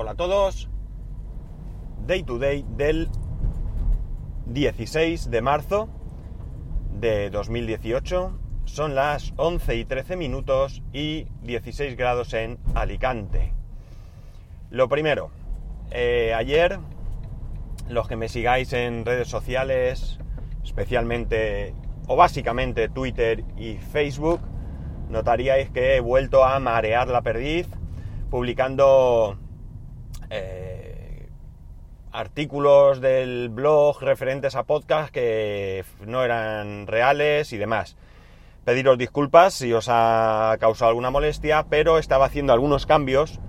Hola a todos. Day to day del 16 de marzo de 2018. Son las 11 y 13 minutos y 16 grados en Alicante. Lo primero, eh, ayer los que me sigáis en redes sociales, especialmente o básicamente Twitter y Facebook, notaríais que he vuelto a marear la perdiz publicando eh, artículos del blog referentes a podcast que no eran reales y demás. Pediros disculpas si os ha causado alguna molestia, pero estaba haciendo algunos cambios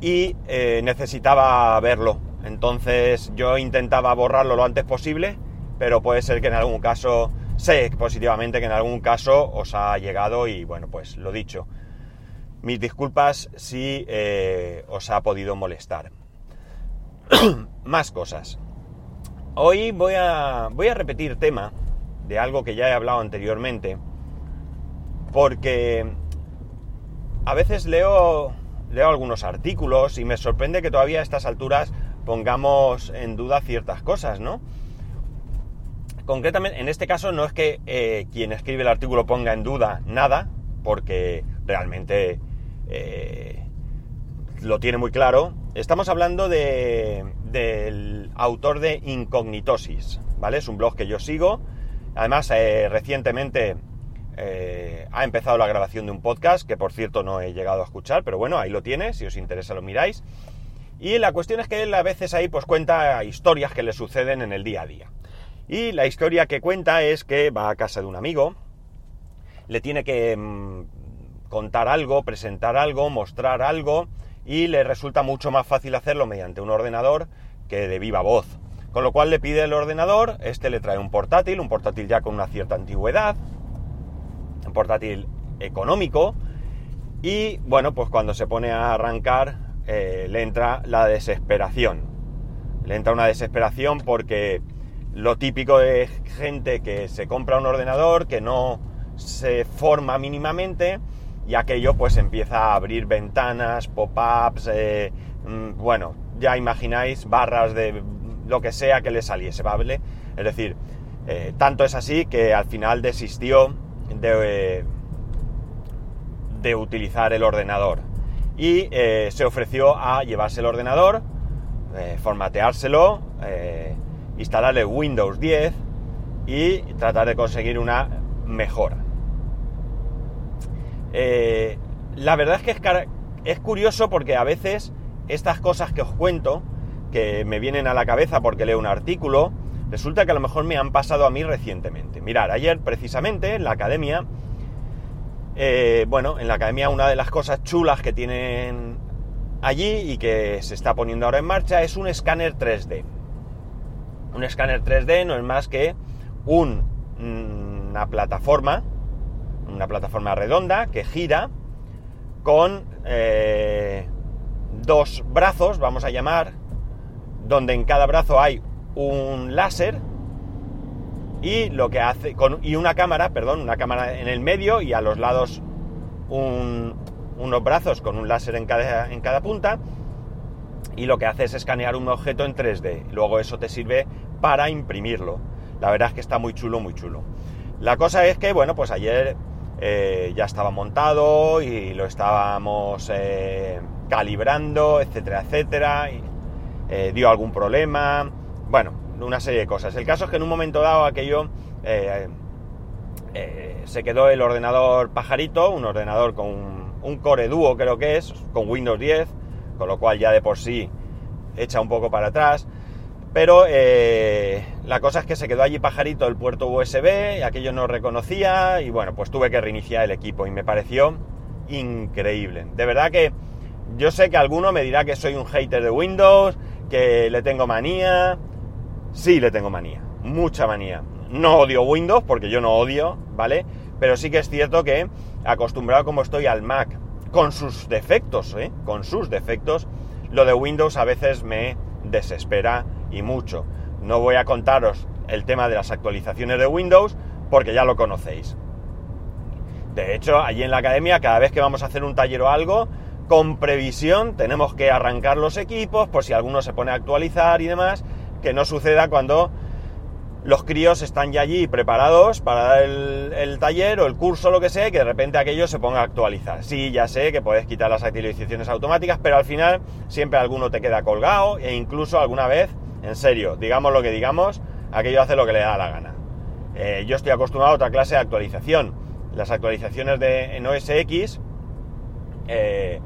y eh, necesitaba verlo. Entonces yo intentaba borrarlo lo antes posible, pero puede ser que en algún caso, sé positivamente que en algún caso os ha llegado y bueno, pues lo dicho. Mis disculpas si eh, os ha podido molestar. Más cosas. Hoy voy a, voy a repetir tema de algo que ya he hablado anteriormente, porque a veces leo, leo algunos artículos y me sorprende que todavía a estas alturas pongamos en duda ciertas cosas, ¿no? Concretamente, en este caso no es que eh, quien escribe el artículo ponga en duda nada, porque realmente eh, lo tiene muy claro. Estamos hablando del autor de Incognitosis, ¿vale? Es un blog que yo sigo. Además, eh, recientemente eh, ha empezado la grabación de un podcast, que por cierto no he llegado a escuchar, pero bueno, ahí lo tiene, si os interesa lo miráis. Y la cuestión es que él a veces ahí pues cuenta historias que le suceden en el día a día. Y la historia que cuenta es que va a casa de un amigo, le tiene que mm, contar algo, presentar algo, mostrar algo y le resulta mucho más fácil hacerlo mediante un ordenador que de viva voz. Con lo cual le pide el ordenador, este le trae un portátil, un portátil ya con una cierta antigüedad, un portátil económico y bueno, pues cuando se pone a arrancar eh, le entra la desesperación. Le entra una desesperación porque lo típico de gente que se compra un ordenador, que no se forma mínimamente, y aquello pues empieza a abrir ventanas, pop-ups, eh, mm, bueno, ya imagináis barras de lo que sea que le saliese, ¿vale? Es decir, eh, tanto es así que al final desistió de, de utilizar el ordenador y eh, se ofreció a llevarse el ordenador, formateárselo, instalarle Windows 10 y tratar de conseguir una mejora. Eh, la verdad es que es, curioso porque a veces estas cosas que os cuento, que me vienen a la cabeza porque leo un artículo, resulta que a lo mejor me han pasado a mí recientemente. Mirad, ayer precisamente en la academia, eh, bueno, en la academia una de las cosas chulas que tienen allí y que se está poniendo ahora en marcha es un escáner 3D. Un escáner 3D no es más que mm, una plataforma una plataforma redonda que gira con eh, dos brazos, vamos a llamar, donde en cada brazo hay un láser y lo que hace con, y una cámara, perdón, una cámara en el medio y a los lados unos brazos con un láser en cada, en cada punta y lo que hace es escanear un objeto en 3D. Luego eso te sirve para imprimirlo. La verdad es que está muy chulo, muy chulo. La cosa es que, bueno, pues ayer eh, ya estaba montado y lo estábamos eh, calibrando, etcétera, etcétera. Eh, dio algún problema. Bueno, una serie de cosas. El caso es que en un momento dado aquello se quedó el ordenador pajarito, un ordenador con un, un Core Duo creo que es, con Windows 10, con lo cual ya de por sí echa un poco para atrás. Pero eh, la cosa es que se quedó allí pajarito el puerto USB, aquello no reconocía y bueno, pues tuve que reiniciar el equipo y me pareció increíble. De verdad que yo sé que alguno me dirá que soy un hater de Windows, que le tengo manía. Sí, le tengo manía, mucha manía. No odio Windows porque yo no odio, ¿vale? Pero sí que es cierto que acostumbrado como estoy al Mac, con sus defectos, ¿eh? Con sus defectos, lo de Windows a veces me desespera y mucho. No voy a contaros el tema de las actualizaciones de Windows porque ya lo conocéis. De hecho, allí en la academia, cada vez que vamos a hacer un taller o algo, con previsión tenemos que arrancar los equipos por si alguno se pone a actualizar y demás, que no suceda cuando los críos están ya allí preparados para dar el, taller o el curso, lo que sea, que de repente aquello se ponga a actualizar. Sí, ya sé que puedes quitar las actualizaciones automáticas, pero al final siempre alguno te queda colgado e incluso alguna vez, en serio, digamos lo que digamos, aquello hace lo que le da la gana. Eh, yo estoy acostumbrado a otra clase de actualización. Las actualizaciones de, en OS X, eh,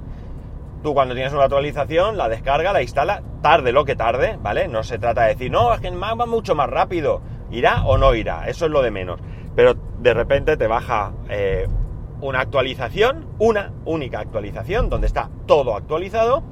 tú cuando tienes una actualización, la descarga, la instala, tarde lo que tarde, ¿vale? No se trata de decir, no, es que va mucho más rápido. ¿Irá o no irá? Eso es lo de menos. Pero de repente te baja eh, una actualización, una única actualización, donde está todo actualizado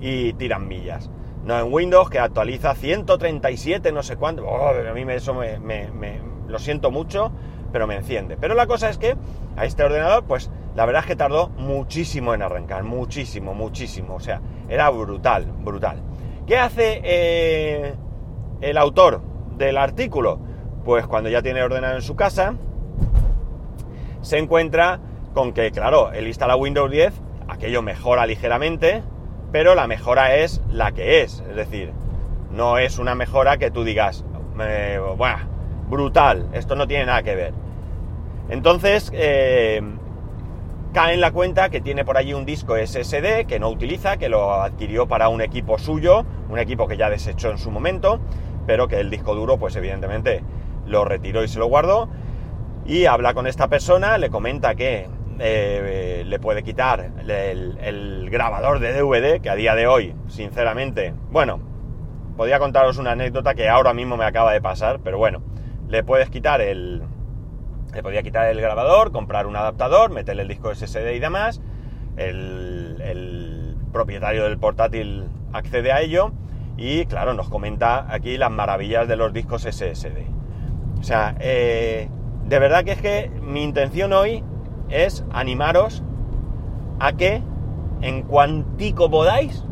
y tiran millas. No en Windows, que actualiza 137, no sé cuánto. Oh, a mí eso me, lo siento mucho, pero me enciende. Pero la cosa es que a este ordenador, pues la verdad es que tardó muchísimo en arrancar, muchísimo, muchísimo. O sea, era brutal, brutal. ¿Qué hace eh, el autor del artículo? Pues cuando ya tiene ordenado en su casa, se encuentra con que, claro, él instala Windows 10, aquello mejora ligeramente, pero la mejora es la que es. Es decir, no es una mejora que tú digas, bueno, brutal, esto no tiene nada que ver. Entonces, eh, cae en la cuenta que tiene por allí un disco SSD que no utiliza, que lo adquirió para un equipo suyo, un equipo que ya desechó en su momento, pero que el disco duro, pues evidentemente lo retiró y se lo guardó. Y habla con esta persona, le comenta que eh, le puede quitar el, el, grabador de DVD, que a día de hoy, sinceramente, bueno, podría contaros una anécdota que ahora mismo me acaba de pasar, pero bueno, le puedes quitar el, le podía quitar el grabador, comprar un adaptador, meterle el disco SSD y demás. El, propietario del portátil accede a ello y, claro, nos comenta aquí las maravillas de los discos SSD. O sea, eh, de verdad que es que mi intención hoy es animaros a que en cuantico podáis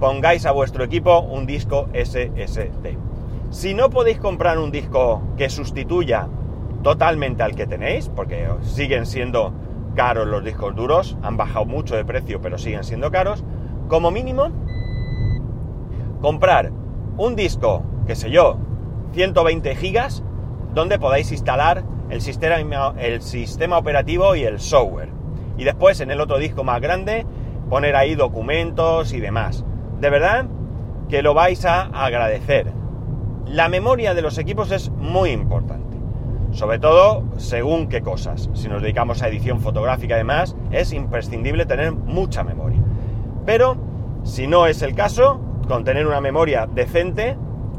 pongáis a vuestro equipo un disco SSD. Si no podéis comprar un disco que sustituya totalmente al que tenéis, porque siguen siendo caros los discos duros, han bajado mucho de precio, pero siguen siendo caros, como mínimo, comprar un disco, qué sé yo, 120 gigas, donde podáis instalar el sistema, el sistema operativo y el software. Y después en el otro disco más grande, poner ahí documentos y demás. De verdad que lo vais a agradecer. La memoria de los equipos es muy importante. Sobre todo según qué cosas. Si nos dedicamos a edición fotográfica además, es imprescindible tener mucha memoria. Pero si no es el caso, con tener una memoria decente,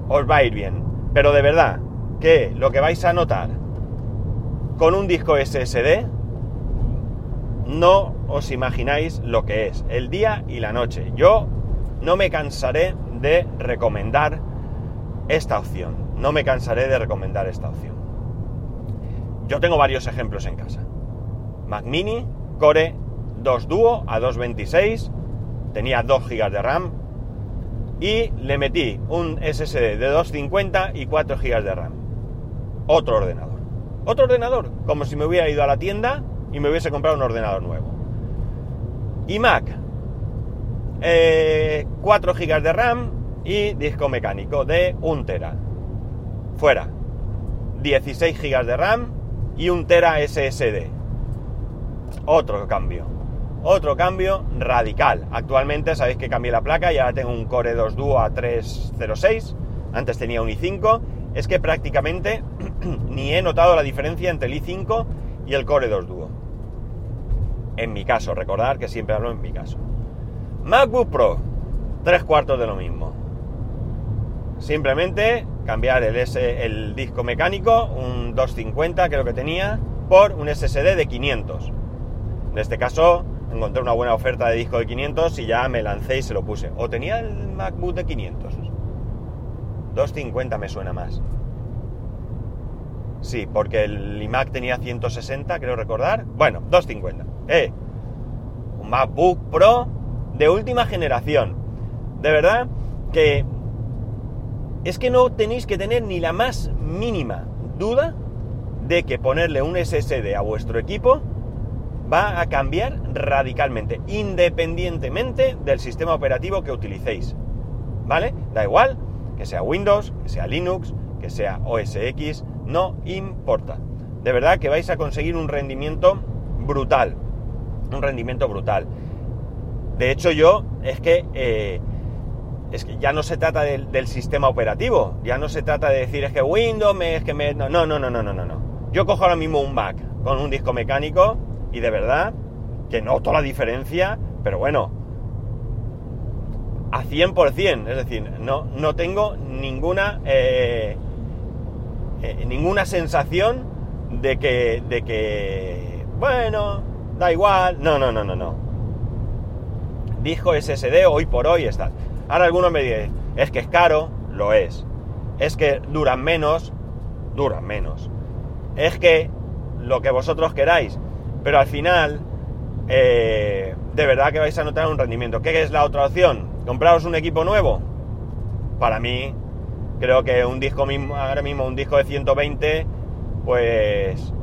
os va a ir bien. Pero de verdad, que lo que vais a notar con un disco SSD, no os imagináis lo que es, el día y la noche. Yo no me cansaré de recomendar esta opción. No me cansaré de recomendar esta opción. Yo tengo varios ejemplos en casa. Mac Mini, Core 2 Duo a 226, tenía 2 GB de RAM y le metí un SSD de 250 y 4 GB de RAM. Otro ordenador. Otro ordenador, como si me hubiera ido a la tienda y me hubiese comprado un ordenador nuevo. Y Mac, 4 eh, GB de RAM y disco mecánico de 1 tera. Fuera. 16 GB de RAM y un tera SSD. Otro cambio. Otro cambio radical. Actualmente sabéis que cambié la placa y ahora tengo un Core 2 Duo a 306. Antes tenía un i5. Es que prácticamente ni he notado la diferencia entre el i5 y el Core 2 Duo. En mi caso, recordar que siempre hablo en mi caso. MacBook Pro, tres cuartos de lo mismo. Simplemente cambiar el, S, disco mecánico, un 250 creo que tenía, por un SSD de 500. En este caso encontré una buena oferta de disco de 500 y ya me lancé y se lo puse. O tenía el MacBook de 500. 250 me suena más. Sí, porque el iMac tenía 160, creo recordar. Bueno, 250. Eh, un MacBook Pro de última generación. De verdad que es que no tenéis que tener ni la más mínima duda de que ponerle un SSD a vuestro equipo va a cambiar radicalmente, independientemente del sistema operativo que utilicéis. ¿Vale? Da igual que sea Windows, que sea Linux, que sea OS X, no importa. De verdad que vais a conseguir un rendimiento brutal. Un rendimiento brutal. De hecho, yo es que, eh, es que ya no se trata del, sistema operativo. Ya no se trata de decir es que Windows me, es que. No, no, no, no, no, no, no. Yo cojo ahora mismo un Mac con un disco mecánico y de verdad que noto la diferencia, pero bueno, a 100%, es decir, no, no tengo ninguna, eh, eh, ninguna sensación de que, de que, bueno, da igual, no, no, no, no, no. Disco SSD hoy por hoy está. Ahora algunos me dicen, es que es caro, lo es. Es que duran menos, duran menos. Es que lo que vosotros queráis, pero al final, eh, de verdad que vais a notar un rendimiento. ¿Qué es la otra opción? ¿Compraros un equipo nuevo? Para mí, creo que un disco ahora mismo un disco de 120, pues,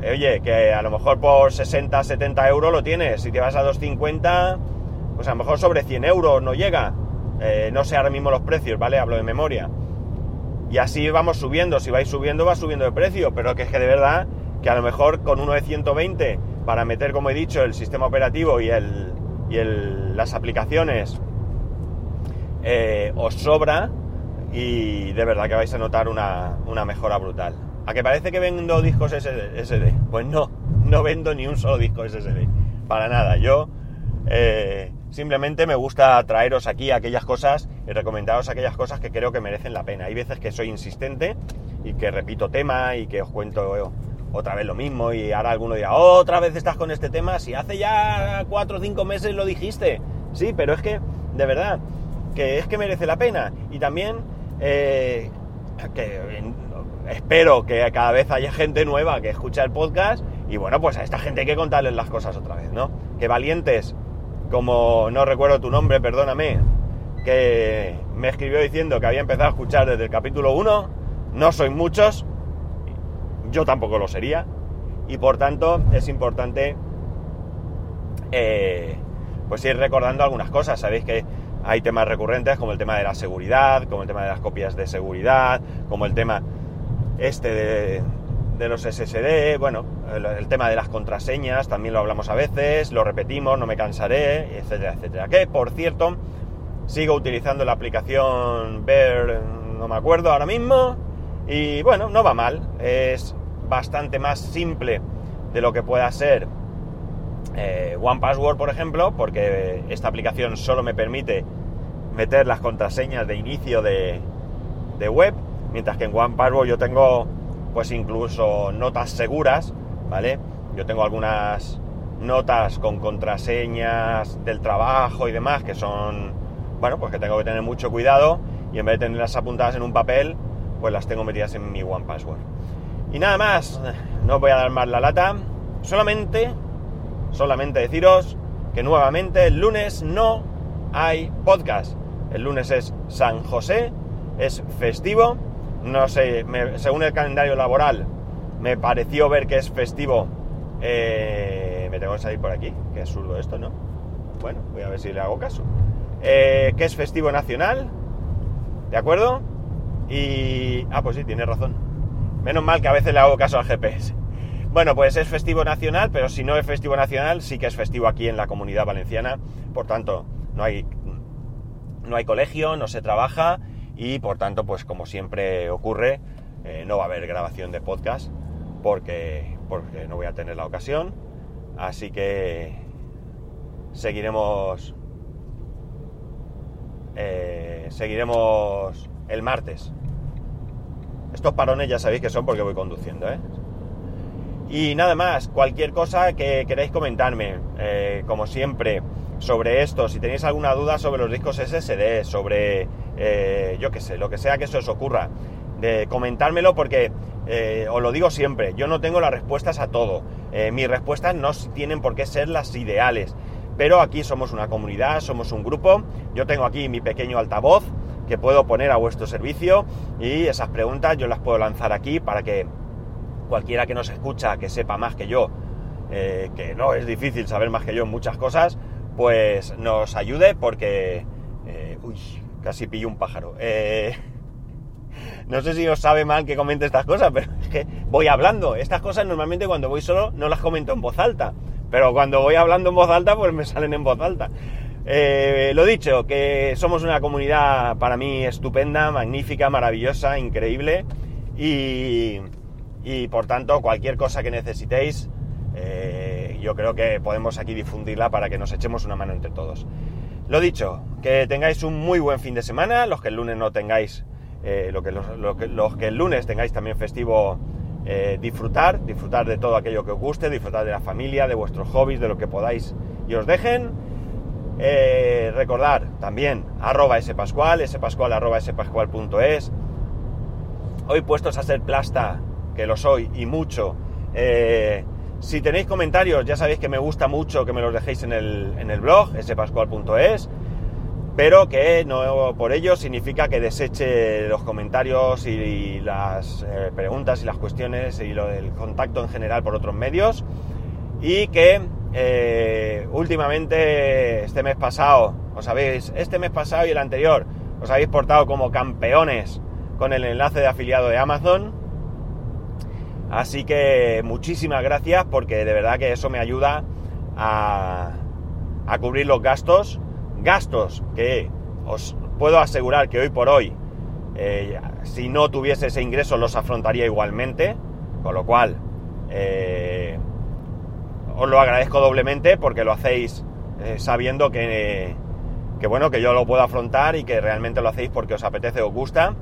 oye, que a lo mejor por 60, 70 euros lo tienes. Si te vas a 250, pues a lo mejor sobre 100 euros no llega. Eh, no sé ahora mismo los precios, ¿vale? Hablo de memoria. Y así vamos subiendo. Si vais subiendo, va subiendo de precio. Pero que es que de verdad que a lo mejor con uno de 120 para meter, como he dicho, el sistema operativo y, el, y el, las aplicaciones eh, os sobra y de verdad que vais a notar una, mejora brutal. ¿A que parece que vendo discos SSD? Pues no, no vendo ni un solo disco SSD. Para nada. Yo eh, simplemente me gusta traeros aquí aquellas cosas y recomendaros aquellas cosas que creo que merecen la pena. Hay veces que soy insistente y que repito tema y que os cuento otra vez lo mismo y ahora alguno dirá, otra vez estás con este tema, si hace ya cuatro o cinco meses lo dijiste. Sí, pero es que, de verdad, que es que merece la pena. Y también, eh, que espero que cada vez haya gente nueva que escucha el podcast y bueno, pues a esta gente hay que contarles las cosas otra vez, ¿no? Que valientes, como no recuerdo tu nombre, perdóname, que me escribió diciendo que había empezado a escuchar desde el capítulo 1, no soy muchos, yo tampoco lo sería. Y por tanto es importante eh, pues ir recordando algunas cosas. Sabéis que hay temas recurrentes como el tema de la seguridad, como el tema de las copias de seguridad, como el tema este de, los SSD, bueno, el, tema de las contraseñas, también lo hablamos a veces, lo repetimos, no me cansaré, etcétera, etcétera. Que, por cierto, sigo utilizando la aplicación Ver, no me acuerdo ahora mismo, y bueno, no va mal, es bastante más simple de lo que pueda ser eh, One Password, por ejemplo, porque esta aplicación solo me permite meter las contraseñas de inicio de, web, mientras que en One Password yo tengo pues incluso notas seguras, ¿vale? Yo tengo algunas notas con contraseñas del trabajo y demás que son, bueno, pues que tengo que tener mucho cuidado y en vez de tenerlas apuntadas en un papel, pues las tengo metidas en mi One Password. Y nada más, no voy a dar más la lata, solamente, solamente deciros que nuevamente el lunes no hay podcast. El lunes es San José, es festivo, no sé, según el calendario laboral me pareció ver que es festivo. Eh, me tengo que salir por aquí, que es zurdo esto, ¿no? Bueno, voy a ver si le hago caso. Eh, que es festivo nacional, ¿de acuerdo? Y... Ah, pues sí, tiene razón. Menos mal que a veces le hago caso al GPS. Bueno, pues es festivo nacional, pero si no es festivo nacional, sí que es festivo aquí en la comunidad valenciana. Por tanto, no hay, no hay colegio, no se trabaja y por tanto, pues como siempre ocurre, eh, no va a haber grabación de podcast porque, porque no voy a tener la ocasión. Así que seguiremos. Eh, seguiremos el martes. Estos parones ya sabéis que son porque voy conduciendo, ¿eh? Y nada más, cualquier cosa que queráis comentarme, eh, como siempre, sobre esto, si tenéis alguna duda sobre los discos SSD, sobre, eh, yo qué sé, lo que sea que se os ocurra, de comentármelo porque eh, os lo digo siempre, yo no tengo las respuestas a todo, mis respuestas no tienen por qué ser las ideales, pero aquí somos una comunidad, somos un grupo, yo tengo aquí mi pequeño altavoz, que puedo poner a vuestro servicio y esas preguntas yo las puedo lanzar aquí para que cualquiera que nos escucha, que sepa más que yo, eh, que no es difícil saber más que yo en muchas cosas, pues nos ayude porque... eh, uy, casi pillo un pájaro. Eh, no sé si os sabe mal que comente estas cosas, pero es que voy hablando. Estas cosas normalmente cuando voy solo no las comento en voz alta. Pero cuando voy hablando en voz alta, pues me salen en voz alta. Lo dicho, que somos una comunidad para mí estupenda, magnífica, maravillosa, increíble. Y, y por tanto, cualquier cosa que necesitéis, eh, yo creo que podemos aquí difundirla para que nos echemos una mano entre todos. Lo dicho, que tengáis un muy buen fin de semana, los que el lunes no tengáis, eh, lo que, los, lo que, los que el lunes tengáis también festivo, eh, disfrutar, disfrutar de todo aquello que os guste, disfrutar de la familia, de vuestros hobbies, de lo que podáis y os dejen. Recordar también arroba spascual, spascual arroba spascual.es. Hoy puestos a ser plasta, que lo soy y mucho. Eh, si tenéis comentarios, ya sabéis que me gusta mucho que me los dejéis en el, en el blog, spascual.es, pero que no por ello significa que deseche los comentarios y, las eh, preguntas y las cuestiones y lo del contacto en general por otros medios. Y que eh, últimamente, este mes pasado, os habéis, este mes pasado y el anterior, os habéis portado como campeones con el enlace de afiliado de Amazon. Así que muchísimas gracias porque de verdad que eso me ayuda a, cubrir los gastos. Gastos que os puedo asegurar que hoy por hoy, eh, si no tuviese ese ingreso, los afrontaría igualmente. Con lo cual, eh, os lo agradezco doblemente porque lo hacéis eh, sabiendo que, que, bueno, que yo lo puedo afrontar y que realmente lo hacéis porque os apetece, os gusta.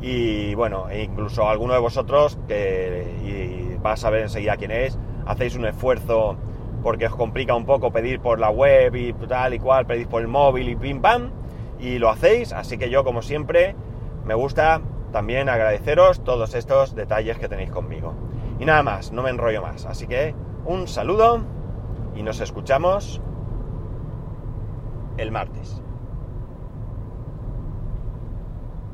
Y bueno, e incluso alguno de vosotros, que y a ver enseguida quién es, hacéis un esfuerzo porque os complica un poco pedir por la web y tal y cual, pedís por el móvil y pim pam, y lo hacéis, así que yo como siempre me gusta también agradeceros todos estos detalles que tenéis conmigo. Y nada más, no me enrollo más, así que un saludo y nos escuchamos el martes.